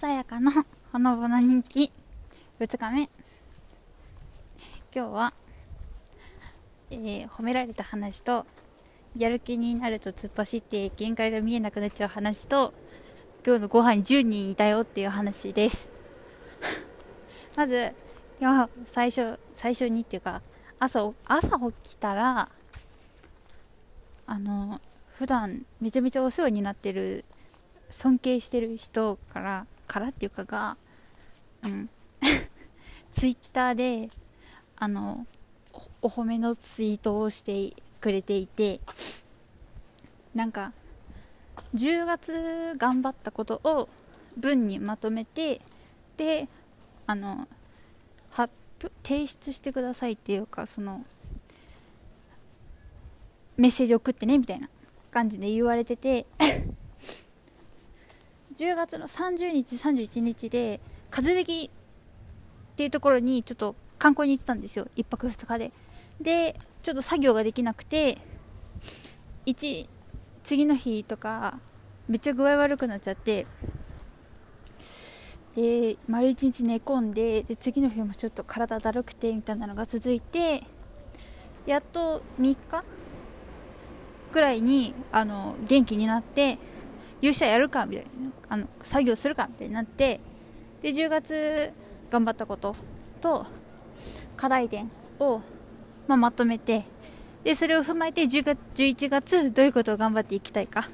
さやかのほのぼの人気2日目。今日は、えー、褒められた話とやる気になると突っ走って限界が見えなくなっちゃう話と今日のご飯に10人いたよっていう話です。まず今日最初最初にっていうか朝朝起きたらあの普段めちゃめちゃお世話になってる尊敬してる人からからっていうかが、うん、ツイッターであのお褒めのツイートをしてくれていてなんか10月頑張ったことを文にまとめてであの発提出してくださいっていうかそのメッセージ送ってねみたいな感じで言われてて 10月の30日31日で風引きっていうところにちょっと観光に行ってたんですよ。1泊2日で。でちょっと作業ができなくて1次の日とかめっちゃ具合悪くなっちゃってで丸一日寝込んでで次の日もちょっと体だるくてみたいなのが続いてやっと3日ぐらいにあの元気になって勇者やるかみたいなあの作業するかみたいになってで10月頑張ったことと課題点を、まあ、まとめてでそれを踏まえて10月11月どういうことを頑張っていきたいかっ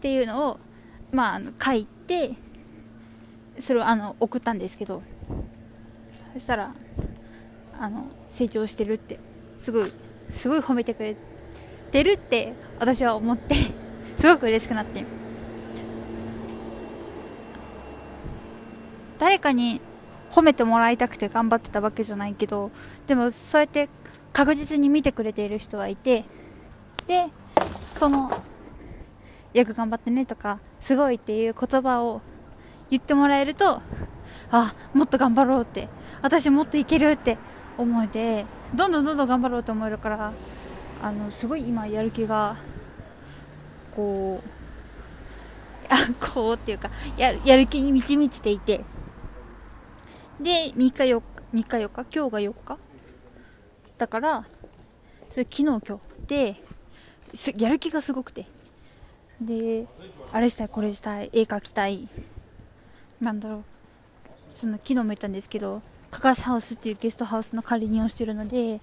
ていうのを、まあ、あの書いてそれをあの送ったんですけどそしたらあの成長してるってすごいすごい褒めてくれてるって私は思ってすごく嬉しくなって。誰かに褒めてもらいたくて頑張ってたわけじゃないけどでもそうやって確実に見てくれている人はいてでそのよく頑張ってねとかすごいっていう言葉を言ってもらえるとあもっと頑張ろうって私もっといけるって思えてどんどんどんどん頑張ろうと思えるからあのすごい今やる気がこうあこうっていうかややる気に満ち満ちていてで、3日4日、3日4日、今日が4日？だから、それ昨日今日で、やる気がすごくて。で、あれしたい、これしたい、絵描きたい、なんだろう、その昨日も言ったんですけど、かかしハウスっていうゲストハウスの管理人をしてるので、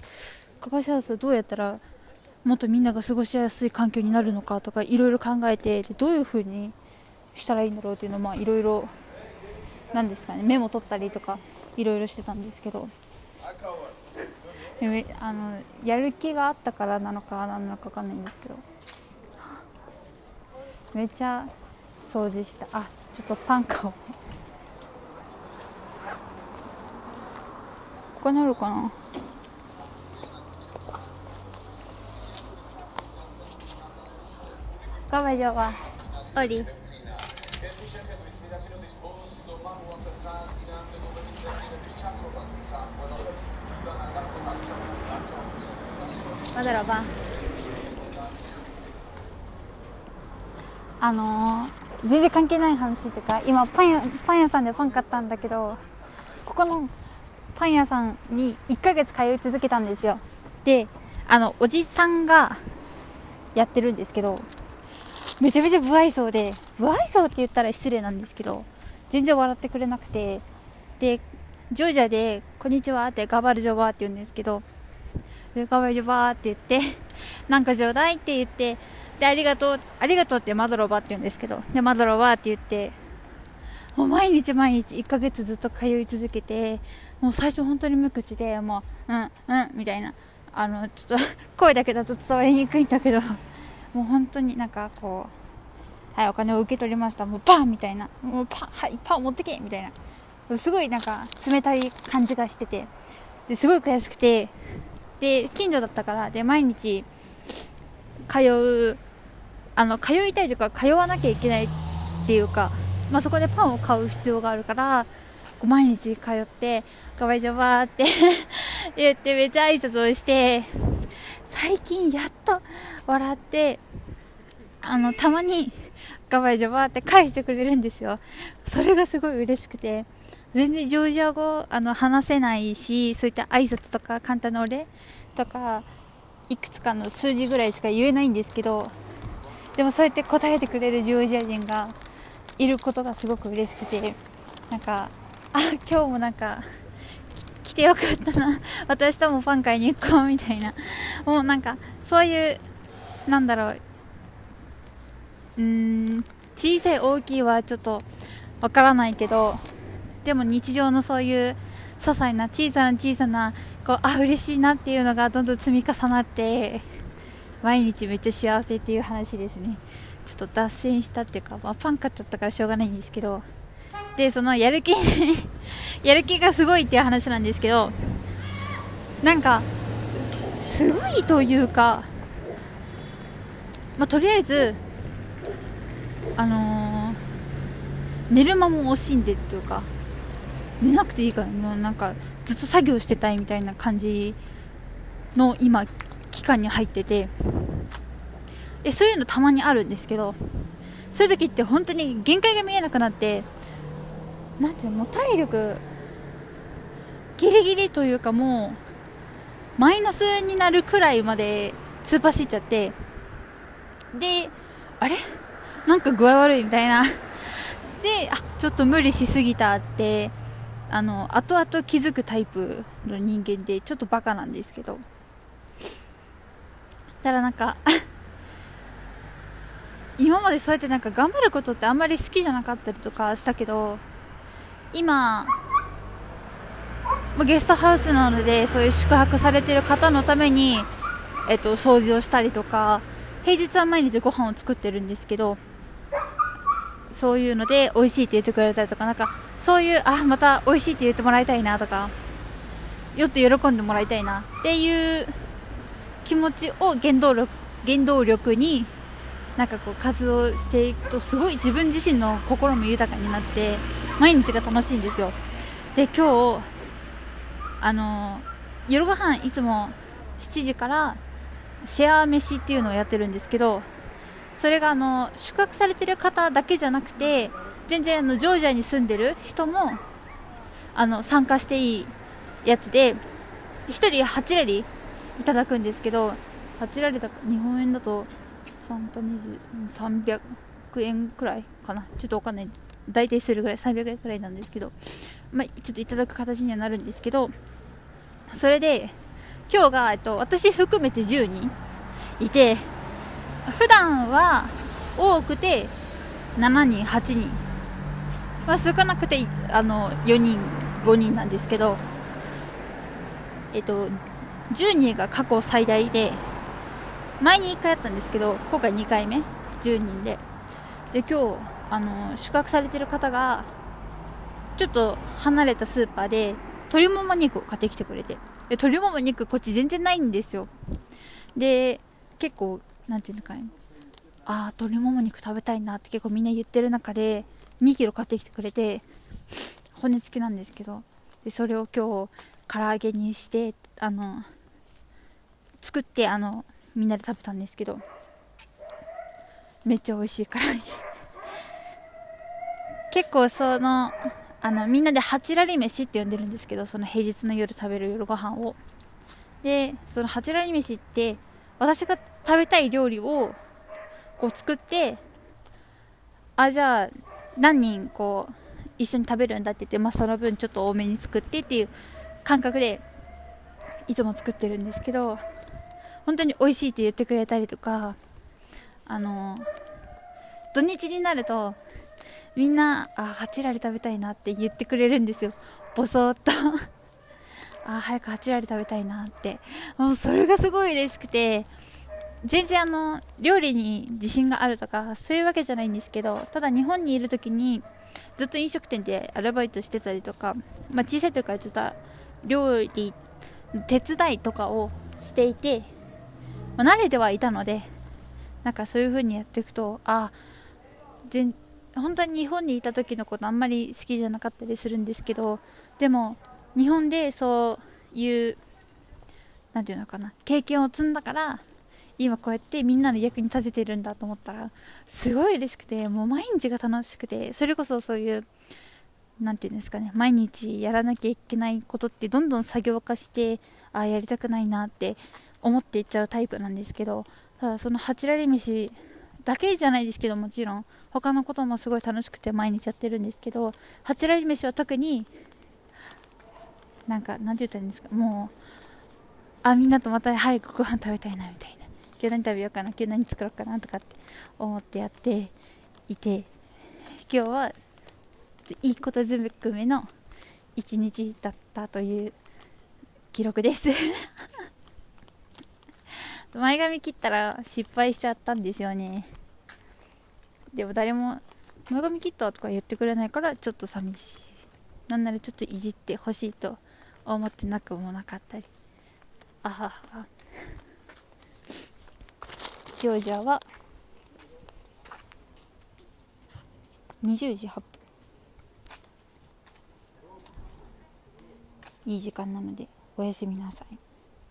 かかしハウスをどうやったらもっとみんなが過ごしやすい環境になるのかとかいろいろ考えてでどういう風にしたらいいんだろうっていうのをいろいろなんですかねメモ取ったりとかいろいろしてたんですけど。あのやる気があったからなのか何なのか分かんないんですけど。めっちゃ掃除した。あちょっとパンかをここにあるかな？ガバジョは？オリまだらばあのー、全然関係ない話っていうか今パン屋パン屋さんでパン買ったんだけどここのパン屋さんに1ヶ月通い続けたんですよ。であのおじさんがやってるんですけどめちゃめちゃ不愛想で不愛想って言ったら失礼なんですけど全然笑ってくれなくて。でジョージアで「こんにちは」ってガバルジョバーって言うんですけどガバルジョバーって言って なんかちょうだいって言ってでありがとうありがとうってマドロバって言うんですけどでマドロバって言ってもう毎日毎日1ヶ月ずっと通い続けてもう最初本当に無口でもううんうんみたいな。あのちょっと 声だけだと伝わりにくいんだけどもう本当になんかこうはいお金を受け取りました。もうパンみたいな。もうパンはいパン持ってけみたいな。すごいなんか冷たい感じがしてて。ですごい悔しくて。で近所だったから。で毎日通うあの通いたいというか通わなきゃいけないっていうか、まあ、そこでパンを買う必要があるから毎日通って「かわいじゃばー」って 言ってめっちゃ挨拶をして最近やっと笑ってあのたまにガバイジョバーって返してくれるんですよ。それがすごい嬉しくて。全然ジョージア語あの話せないしそういった挨拶とか簡単なお礼とかいくつかの数字ぐらいしか言えないんですけどでもそうやって答えてくれるジョージア人がいることがすごく嬉しくて。なんかあ今日もなんか来てよかったな。私ともファン会に行こうみたいな。もうなんかそういうなんだろううん小さい大きいはちょっとわからないけどでも日常のそういう些細な小さな小さなこうあ嬉しいなっていうのがどんどん積み重なって毎日めっちゃ幸せっていう話ですね。ちょっと脱線したっていうか、まあ、パン買っちゃったからしょうがないんですけど。でそのやる気 やる気がすごいっていう話なんですけどなんかすごいというか、まあ、とりあえずあのー、寝る間も惜しんでっていうか寝なくていいからもうなんかずっと作業してたいみたいな感じの今期間に入っててえそういうのたまにあるんですけどそういう時って本当に限界が見えなくなってなんていうのもう体力ギリギリというかもうマイナスになるくらいまで突っ走っちゃってであれ？なんか具合悪いみたいな。であちょっと無理しすぎたってあの後々気づくタイプの人間でちょっとバカなんですけど。ただなんか 今までそうやってなんか頑張ることってあんまり好きじゃなかったりとかしたけど今ゲストハウスなのでそういう宿泊されてる方のために、えっと、掃除をしたりとか平日は毎日ご飯を作ってるんですけどそういうので美味しいって言ってくれたりとかなんかそういうあまた美味しいって言ってもらいたいなとかよっと喜んでもらいたいなっていう気持ちを原動力原動力になんかこう活動していくとすごい自分自身の心も豊かになって毎日が楽しいんですよ。で今日あの夜ご飯いつも7時からシェア飯っていうのをやってるんですけどそれがあの宿泊されてる方だけじゃなくて全然あのジョージアに住んでる人もあの参加していいやつで1人8ラリいただくんですけど8ラリだ日本円だと300円くらいかな。ちょっとわかんない。大体それぐらい300円くらいなんですけど、まあ、ちょっといただく形にはなるんですけどそれで今日が、えっと、私含めて10人いて普段は多くて7人8人、まあ、少なくてあの4人5人なんですけどえっと10人が過去最大で前に1回やったんですけど今回2回目10人で。で今日あの宿泊されてる方がちょっと離れたスーパーで鶏もも肉を買ってきてくれて。で鶏もも肉こっち全然ないんですよ。で結構なんていうのかねああ鶏もも肉食べたいなって結構みんな言ってる中で2 k g 買ってきてくれて骨付きなんですけどでそれを今日唐揚げにしてあの作ってあのみんなで食べたんですけどめっちゃ美味しいから。結構そのあのみんなでハチラリ飯って呼んでるんですけどその平日の夜食べる夜ご飯を。でそのハチラリ飯って私が食べたい料理をこう作ってあじゃあ何人こう一緒に食べるんだって言って、まあ、その分ちょっと多めに作ってっていう感覚でいつも作ってるんですけど本当に美味しいって言ってくれたりとかあの土日になるとみんなあハチラリ食べたいなって言ってくれるんですよ。ボソッと。あ早くハチラリ食べたいなって。もうそれがすごい嬉しくて。全然あの料理に自信があるとかそういうわけじゃないんですけどただ日本にいる時にずっと飲食店でアルバイトしてたりとか、まあ、小さい時からずっと料理手伝いとかをしていてまあ、慣れてはいたのでなんかそういう風にやっていくとあ全本当に日本にいた時のことあんまり好きじゃなかったりするんですけどでも日本でそういう何て言うのかな経験を積んだから今こうやってみんなの役に立ててるんだと思ったらすごい嬉しくてもう毎日が楽しくてそれこそそういう何て言うんですかね毎日やらなきゃいけないことってどんどん作業化してああやりたくないなって思っていっちゃうタイプなんですけどただそのハチラリ飯だけじゃないですけどもちろん他のこともすごい楽しくて毎日やってるんですけどハチラリ飯は特になんかなんて言ったらいいんですかもうあみんなとまた早くご飯食べたいなみたいな。今日何食べようかな今日何作ろうかなとかって思ってやっていて今日はちょっといいことずくめの一日だったという記録です。前髪切ったら失敗しちゃったんですよね。でも誰も前髪切ったとか言ってくれないからちょっと寂しい。なんならちょっといじってほしいと思ってなくもなかったり。あはは。ジョージアは20時8分いい時間なのでおやすみなさい。